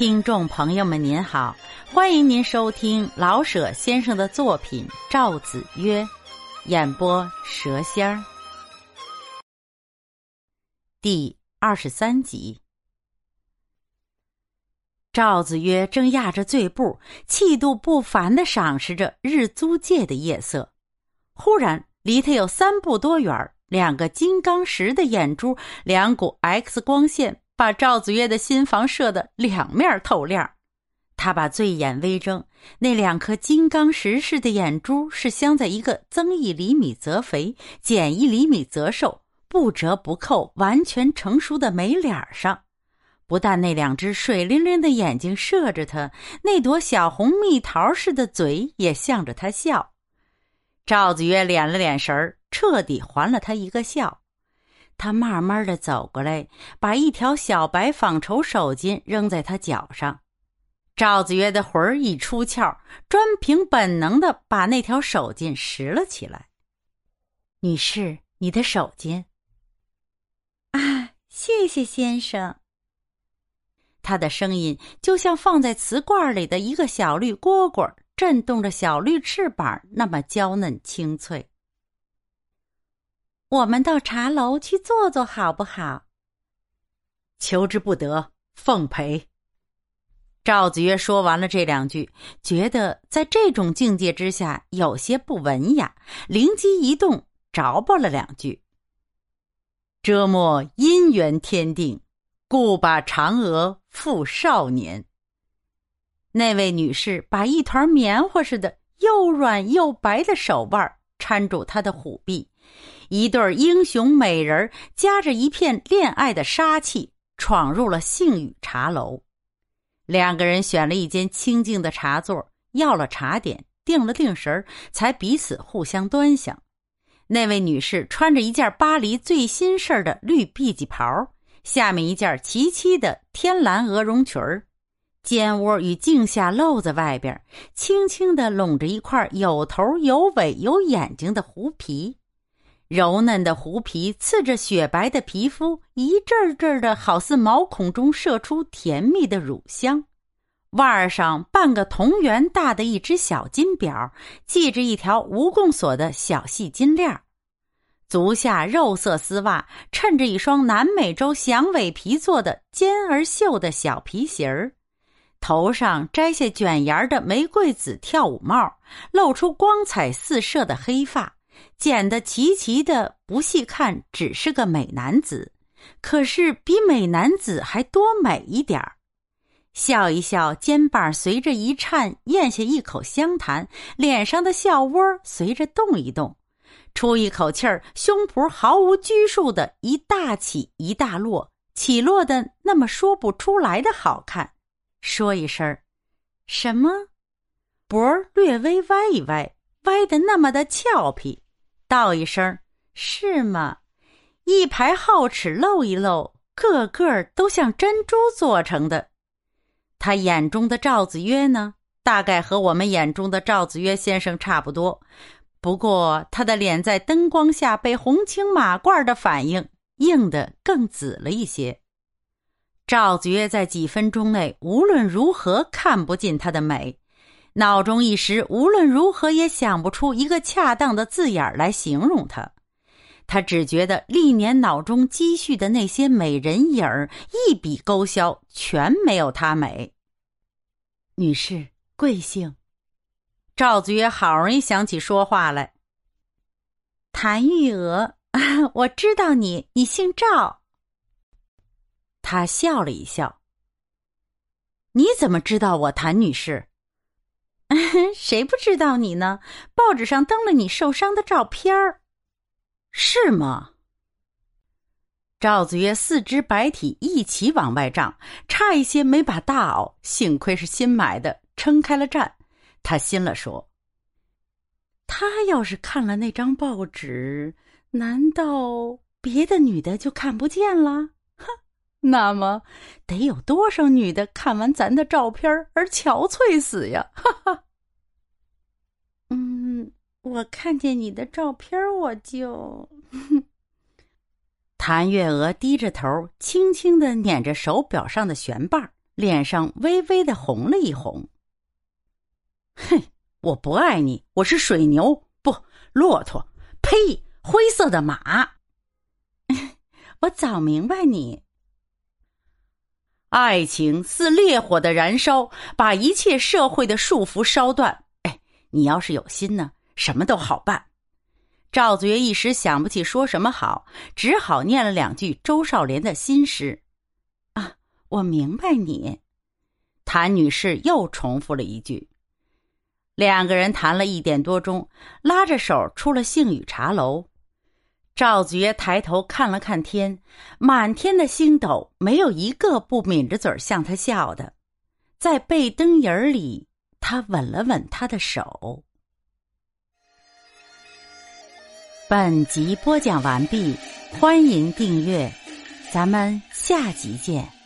听众朋友们，您好，欢迎您收听老舍先生的作品《赵子曰》，演播蛇仙儿，第二十三集。赵子曰正压着醉步，气度不凡的赏识着日租界的夜色，忽然离他有三步多远，两个金刚石的眼珠，两股 X 光线。把赵子曰的心房射得两面透亮，他把醉眼微睁，那两颗金刚石似的眼珠是镶在一个增一厘米则肥，减一厘米则瘦，不折不扣、完全成熟的眉脸上。不但那两只水灵灵的眼睛射着他，那朵小红蜜桃似的嘴也向着他笑。赵子曰敛了敛神儿，彻底还了他一个笑。他慢慢的走过来，把一条小白纺绸手巾扔在他脚上。赵子曰的魂儿一出窍，专凭本能的把那条手巾拾了起来。女士，你的手巾。啊，谢谢先生。他的声音就像放在瓷罐里的一个小绿蝈蝈，震动着小绿翅膀，那么娇嫩清脆。我们到茶楼去坐坐，好不好？求之不得，奉陪。赵子曰说完了这两句，觉得在这种境界之下有些不文雅，灵机一动，着吧了两句：“折莫姻缘天定，故把嫦娥付少年。”那位女士把一团棉花似的又软又白的手腕搀住她的虎臂。一对英雄美人夹着一片恋爱的杀气，闯入了杏雨茶楼。两个人选了一间清静的茶座，要了茶点，定了定神儿才彼此互相端详。那位女士穿着一件巴黎最新式的绿 B 级袍，下面一件齐齐的天蓝鹅绒裙儿，肩窝与颈下露在外边，轻轻的拢着一块有头有尾有眼睛的狐皮。柔嫩的狐皮刺着雪白的皮肤，一阵阵的，好似毛孔中射出甜蜜的乳香。腕上半个铜元大的一只小金表，系着一条蜈蚣锁的小细金链儿足下肉色丝袜衬着一双南美洲响尾皮做的尖而秀的小皮鞋儿。头上摘下卷檐的玫瑰紫跳舞帽，露出光彩四射的黑发。剪得齐齐的，不细看只是个美男子，可是比美男子还多美一点儿。笑一笑，肩膀随着一颤，咽下一口香痰，脸上的笑窝随着动一动，出一口气儿，胸脯毫无拘束的一大起一大落，起落的那么说不出来的好看。说一声什么？脖儿略微歪一歪，歪的那么的俏皮。道一声是吗？一排皓齿露一露，个个都像珍珠做成的。他眼中的赵子曰呢，大概和我们眼中的赵子曰先生差不多，不过他的脸在灯光下被红青马褂的反应映得更紫了一些。赵子曰在几分钟内无论如何看不尽他的美。脑中一时无论如何也想不出一个恰当的字眼来形容她，他只觉得历年脑中积蓄的那些美人影儿一笔勾销，全没有她美。女士贵姓？赵子曰好容易想起说话来。谭玉娥，啊 我知道你，你姓赵。他笑了一笑。你怎么知道我谭女士？谁不知道你呢？报纸上登了你受伤的照片儿，是吗？赵子曰四肢百体一起往外胀，差一些没把大袄，幸亏是新买的，撑开了站。他心了说：“他要是看了那张报纸，难道别的女的就看不见了？哼，那么得有多少女的看完咱的照片而憔悴死呀？哈哈。”我看见你的照片，我就。谭月娥低着头，轻轻的捻着手表上的悬瓣，脸上微微的红了一红。哼，我不爱你，我是水牛，不骆驼，呸，灰色的马。我早明白你。爱情似烈火的燃烧，把一切社会的束缚烧断。哎，你要是有心呢，什么都好办。赵子曰一时想不起说什么好，只好念了两句周少莲的新诗。啊，我明白你。谭女士又重复了一句。两个人谈了一点多钟，拉着手出了杏雨茶楼。赵子曰抬头看了看天，满天的星斗，没有一个不抿着嘴向他笑的。在背灯影里，他吻了吻他的手。本集播讲完毕，欢迎订阅，咱们下集见。